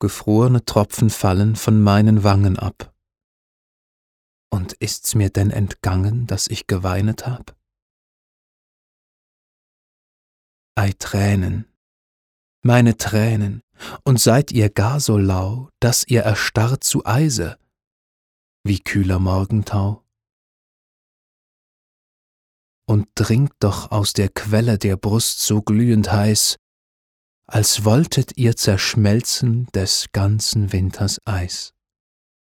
gefrorene Tropfen fallen von meinen Wangen ab. Und ist's mir denn entgangen, dass ich geweinet hab? Ei Tränen, meine Tränen, und seid ihr gar so lau, dass ihr erstarrt zu Eise, wie kühler Morgentau? Und dringt doch aus der Quelle der Brust so glühend heiß, als wolltet ihr zerschmelzen des ganzen Winters Eis.